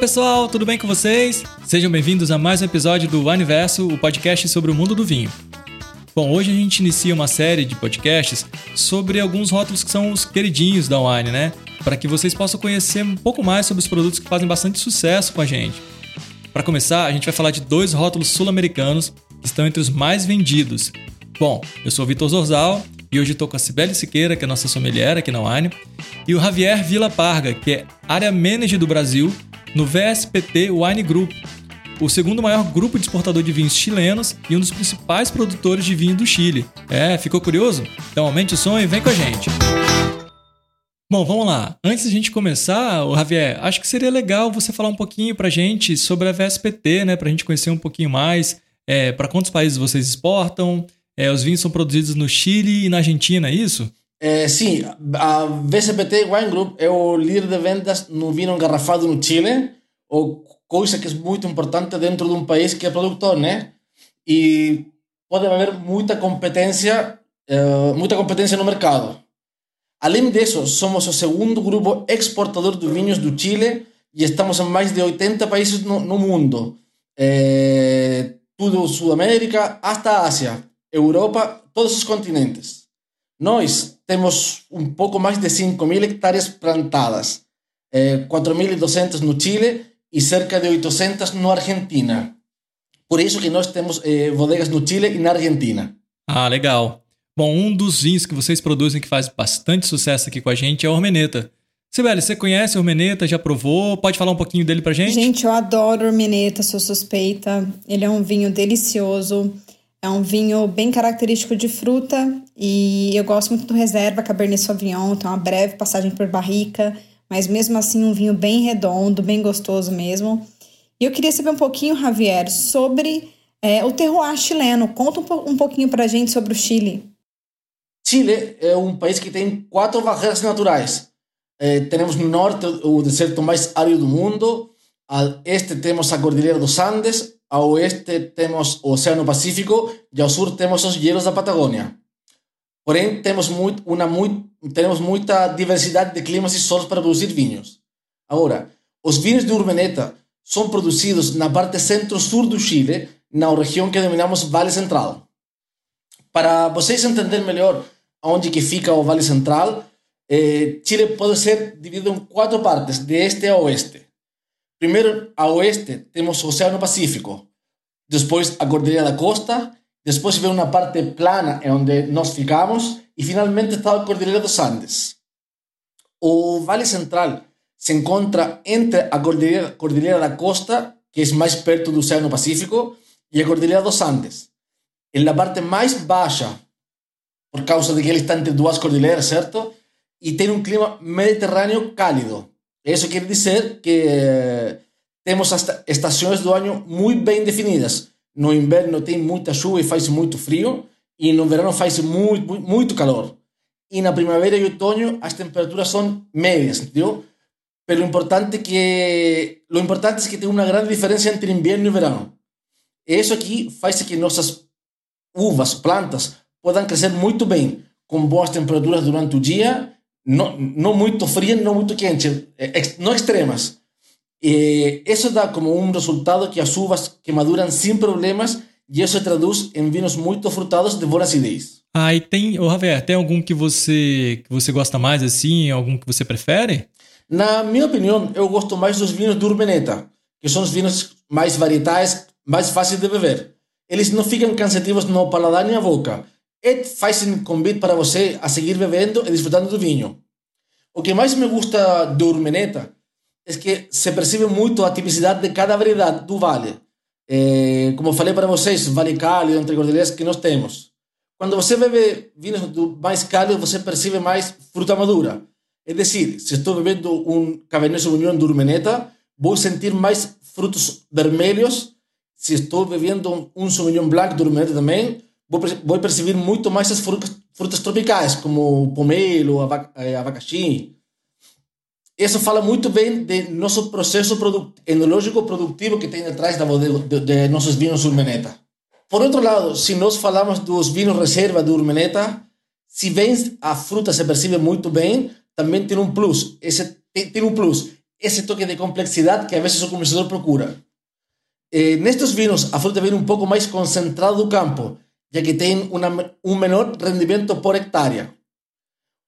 pessoal, tudo bem com vocês? Sejam bem-vindos a mais um episódio do Universo, o podcast sobre o mundo do vinho. Bom, hoje a gente inicia uma série de podcasts sobre alguns rótulos que são os queridinhos da Wine, né? Para que vocês possam conhecer um pouco mais sobre os produtos que fazem bastante sucesso com a gente. Para começar, a gente vai falar de dois rótulos sul-americanos que estão entre os mais vendidos. Bom, eu sou o Vitor Zorzal e hoje estou com a Cibele Siqueira, que é nossa sommelier aqui na Wine, e o Javier Vila Parga, que é área manager do Brasil no VSPT Wine Group, o segundo maior grupo de exportador de vinhos chilenos e um dos principais produtores de vinho do Chile. É, ficou curioso? Então aumente o som e vem com a gente. Bom, vamos lá. Antes da gente começar, Javier, acho que seria legal você falar um pouquinho pra gente sobre a VSPT, né? Pra gente conhecer um pouquinho mais. É, para quantos países vocês exportam? É, os vinhos são produzidos no Chile e na Argentina, é isso? Eh, sí, a VSPT Wine Group é o líder de vendas no vinho engarrafado no Chile, ou coisa que é muito importante dentro de um país que é produtor, né? E pode haver muita competência, eh, muita competência no mercado. Além disso, somos o segundo grupo exportador de vinhos do Chile e estamos em mais de 80 países no, no mundo. É, tudo Sudamérica, hasta Ásia, Europa, todos os continentes. Nós temos um pouco mais de 5 mil hectares plantadas, eh, 4.200 no Chile e cerca de 800 na Argentina. Por isso que nós temos eh, bodegas no Chile e na Argentina. Ah, legal. Bom, um dos vinhos que vocês produzem que faz bastante sucesso aqui com a gente é o Ormeneta. Sibeli, você conhece o Ormeneta? Já provou? Pode falar um pouquinho dele pra gente? Gente, eu adoro o Ormeneta, sou suspeita. Ele é um vinho delicioso. É um vinho bem característico de fruta e eu gosto muito do reserva Cabernet Sauvignon, então uma breve passagem por barrica, mas mesmo assim um vinho bem redondo, bem gostoso mesmo. E eu queria saber um pouquinho, Javier, sobre é, o terroir chileno. Conta um, um pouquinho pra gente sobre o Chile. Chile é um país que tem quatro barreiras naturais. É, temos no norte o deserto mais árido do mundo, ao este temos a Cordilheira dos Andes, a oeste temos o Oceano Pacífico e ao sur temos os hielos da Patagônia. Porém, temos, muito, uma, muito, temos muita diversidade de climas e solos para produzir vinhos. Agora, os vinhos de Urmeneta são produzidos na parte centro-sul do Chile, na região que denominamos Vale Central. Para vocês entenderem melhor onde que fica o Vale Central, eh, Chile pode ser dividido em quatro partes, de este a oeste. Primeiro, a oeste, temos o Oceano Pacífico. Depois, a Cordilheira da Costa. Depois vem uma parte plana, é onde nós ficamos. E, finalmente, está a Cordilheira dos Andes. O Vale Central se encontra entre a Cordilheira, Cordilheira da Costa, que é mais perto do Oceano Pacífico, e a Cordilheira dos Andes. Em la parte mais baixa, por causa de que ele está entre duas cordilheiras, certo? E tem um clima mediterrâneo cálido. Isso quer dizer que eh, temos as estações do ano muito bem definidas. No inverno tem muita chuva e faz muito frio, e no verão faz muito, muito calor. E na primavera e outono as temperaturas são médias, entendeu? Pero importante que lo importante é que tem uma grande diferença entre inverno e verão. E isso aqui faz que nossas uvas, plantas, possam crescer muito bem, com boas temperaturas durante o dia no, no muito frias, não muito quentes, ex, não extremas. E isso dá como um resultado que as uvas que maduram sem problemas e isso se traduz em vinhos muito frutados de boa acidez. Ah, e tem, ô Javier, tem algum que você que você gosta mais assim, algum que você prefere? Na minha opinião, eu gosto mais dos vinhos do Urbeneta, que são os vinhos mais varietais, mais fáceis de beber. Eles não ficam cansativos no paladar nem na boca e faz um convite para você a seguir bebendo e desfrutando do vinho. O que mais me gusta do Urmeneta é que se percebe muito a tipicidade de cada variedade do vale. É, como falei para vocês, vale cálido, entre cordilheiras que nós temos. Quando você bebe vinhos mais cálidos, você percebe mais fruta madura. É decir, se estou bebendo um Cabernet Sauvignon do Urmeneta, vou sentir mais frutos vermelhos. Se estou bebendo um Sauvignon Blanc do Urmeneta também, vou perceber muito mais as frutas, frutas tropicais, como pomelo, eh, abacaxi. Isso fala muito bem de nosso processo product, enológico produtivo que tem atrás da bodega, de, de, nossos vinhos Urmeneta. Por outro lado, se nós falamos dos vinhos reserva do Urmeneta, se bem a fruta se percebe muito bem, também tem um plus. Esse tem, tem um plus. esse toque de complexidade que a vezes o consumidor procura. Eh, nestes vinhos, a fruta vem um pouco mais concentrada do campo, já que uma, um menor rendimento por hectare.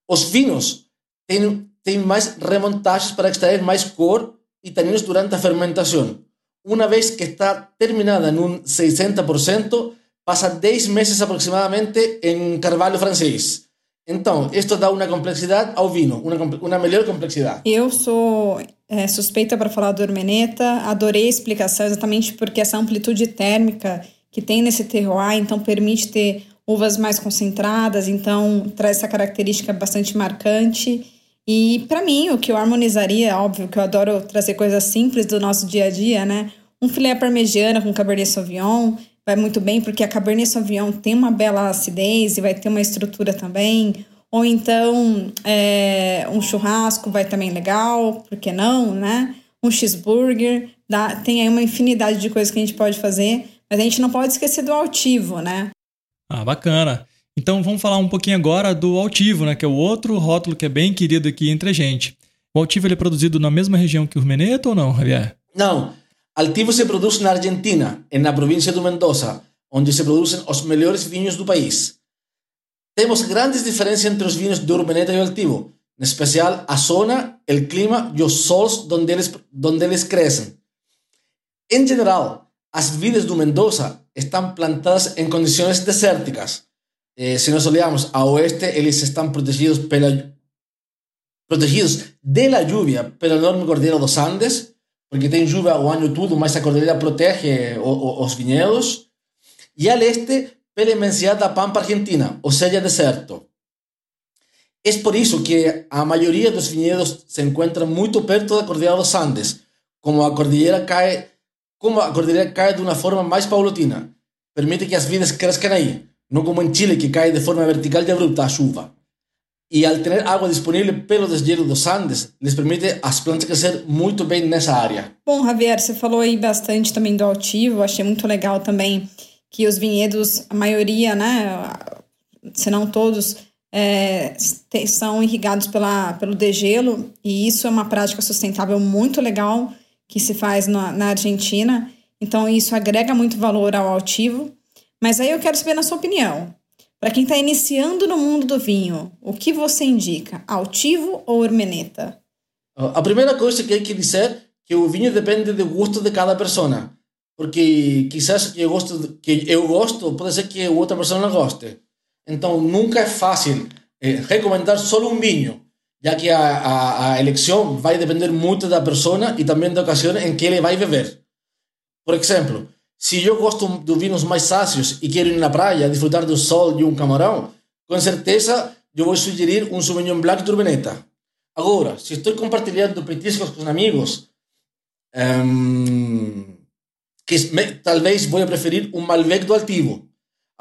Os vinhos têm, têm mais remontagens para extrair mais cor e taninos durante a fermentação. Uma vez que está terminada em um 60%, passa 10 meses aproximadamente em carvalho francês. Então, isto dá uma complexidade ao vinho, uma, uma melhor complexidade. Eu sou é, suspeita para falar do Ormeneta, adorei a explicação exatamente porque essa amplitude térmica que tem nesse terroir, então permite ter uvas mais concentradas, então traz essa característica bastante marcante. E para mim, o que eu harmonizaria, óbvio que eu adoro trazer coisas simples do nosso dia a dia, né? Um filé parmegiana com Cabernet Sauvignon, vai muito bem, porque a Cabernet Sauvignon tem uma bela acidez e vai ter uma estrutura também. Ou então, é, um churrasco vai também legal, por que não, né? Um cheeseburger, dá, tem aí uma infinidade de coisas que a gente pode fazer, mas a gente não pode esquecer do altivo, né? Ah, bacana. Então vamos falar um pouquinho agora do altivo, né? Que é o outro rótulo que é bem querido aqui entre a gente. O altivo ele é produzido na mesma região que o Urmeneta ou não, Javier? Não. Altivo se produz na Argentina, na província de Mendoza, onde se produzem os melhores vinhos do país. Temos grandes diferenças entre os vinhos de Urmeneta e Altivo, em especial a zona, o clima e os solos onde eles, onde eles crescem. Em geral, as vides do Mendoza estão plantadas em condições desérticas. Eh, se nós olhamos a oeste, eles estão protegidos pela de la lluvia pela enorme cordilheira dos Andes, porque tem chuva o ano todo, mas a cordilheira protege os vinhedos. E al este, pela imensidade da pampa argentina, ou seja, deserto. É por isso que a maioria dos vinhedos se encontram muito perto da cordilheira dos Andes, como a cordilheira cai, como a cordilheira cai de uma forma mais paulatina, permite que as vidas cresçam aí, não como em Chile que cai de forma vertical e abrupta a chuva. E ao ter água disponível pelo desgelo dos Andes, lhes permite as plantas crescer muito bem nessa área. Bom, Javier, você falou aí bastante também do altivo, achei muito legal também que os vinhedos, a maioria, né, se não todos, é, são irrigados pela, pelo degelo, e isso é uma prática sustentável muito legal que se faz na, na Argentina. Então, isso agrega muito valor ao altivo. Mas aí eu quero saber na sua opinião. Para quem está iniciando no mundo do vinho, o que você indica? Altivo ou Hermeneta? A primeira coisa que hay que dizer que o vinho depende do gosto de cada persona. Porque quizás que eu gosto, que eu gosto pode ser que outra pessoa não goste. Então nunca é fácil eh, recomendar só um vinho, já que a, a, a eleição vai depender muito da pessoa e também da ocasião em que ele vai beber. Por exemplo, se eu gosto de vinhos mais ácidos e quero ir na praia, desfrutar do sol e um camarão, com certeza eu vou sugerir um Sauvignon Blanc Turbineta. Agora, se estou compartilhando petiscos com amigos, um, que me, talvez vou preferir um Malbec do.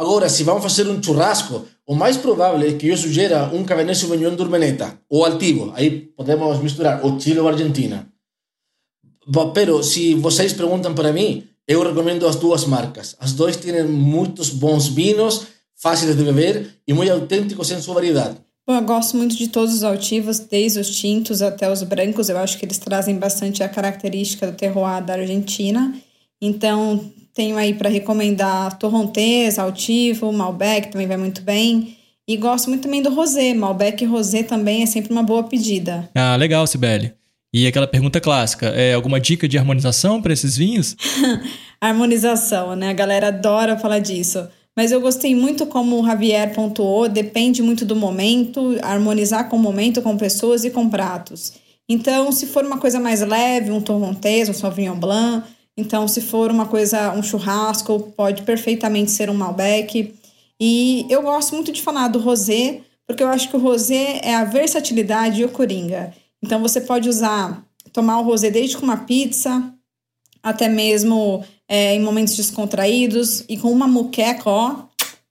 Agora, se vamos fazer um churrasco, o mais provável é que eu sugira um Cabernet Sauvignon Turbineta ou Altivo. Aí podemos misturar o Chile ou Argentina. Pero, se vocês perguntam para mim, eu recomendo as duas marcas. As duas têm muitos bons vinhos, fáceis de beber e muito autênticos em sua variedade. Bom, eu gosto muito de todos os altivos, desde os tintos até os brancos. Eu acho que eles trazem bastante a característica do terroir da Argentina. Então, tenho aí para recomendar Torrontés, Altivo, Malbec, também vai muito bem. E gosto muito também do Rosé. Malbec e Rosé também é sempre uma boa pedida. Ah, legal, Sibeli. E aquela pergunta clássica, é alguma dica de harmonização para esses vinhos? harmonização, né? A galera adora falar disso. Mas eu gostei muito como o Javier pontuou, depende muito do momento, harmonizar com o momento, com pessoas e com pratos. Então, se for uma coisa mais leve, um torrontés, um sauvignon blanc, então se for uma coisa, um churrasco, pode perfeitamente ser um malbec. E eu gosto muito de falar do rosé, porque eu acho que o rosé é a versatilidade e o coringa. Então você pode usar, tomar o rosé desde com uma pizza, até mesmo é, em momentos descontraídos e com uma muqueca, ó,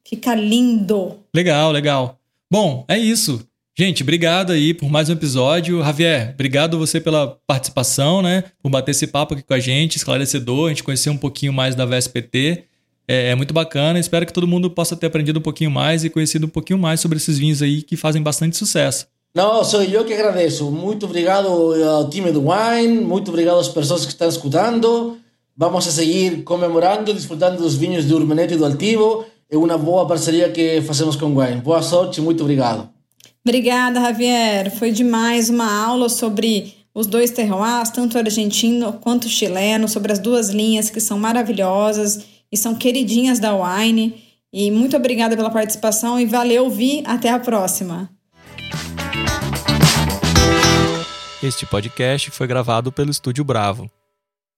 fica lindo. Legal, legal. Bom, é isso. Gente, obrigado aí por mais um episódio. Javier, obrigado você pela participação, né? Por bater esse papo aqui com a gente, esclarecedor, a gente conhecer um pouquinho mais da VSPT. É, é muito bacana. Espero que todo mundo possa ter aprendido um pouquinho mais e conhecido um pouquinho mais sobre esses vinhos aí que fazem bastante sucesso. Não, sou eu que agradeço. Muito obrigado ao time do Wine, muito obrigado às pessoas que estão escutando. Vamos a seguir comemorando, desfrutando dos vinhos do Urmeneto e do Altivo. É uma boa parceria que fazemos com o Wine. Boa sorte, muito obrigado. Obrigada, Javier. Foi demais uma aula sobre os dois terroirs, tanto argentino quanto chileno, sobre as duas linhas que são maravilhosas e são queridinhas da Wine. E muito obrigada pela participação e valeu, Vi. Até a próxima. Este podcast foi gravado pelo Estúdio Bravo.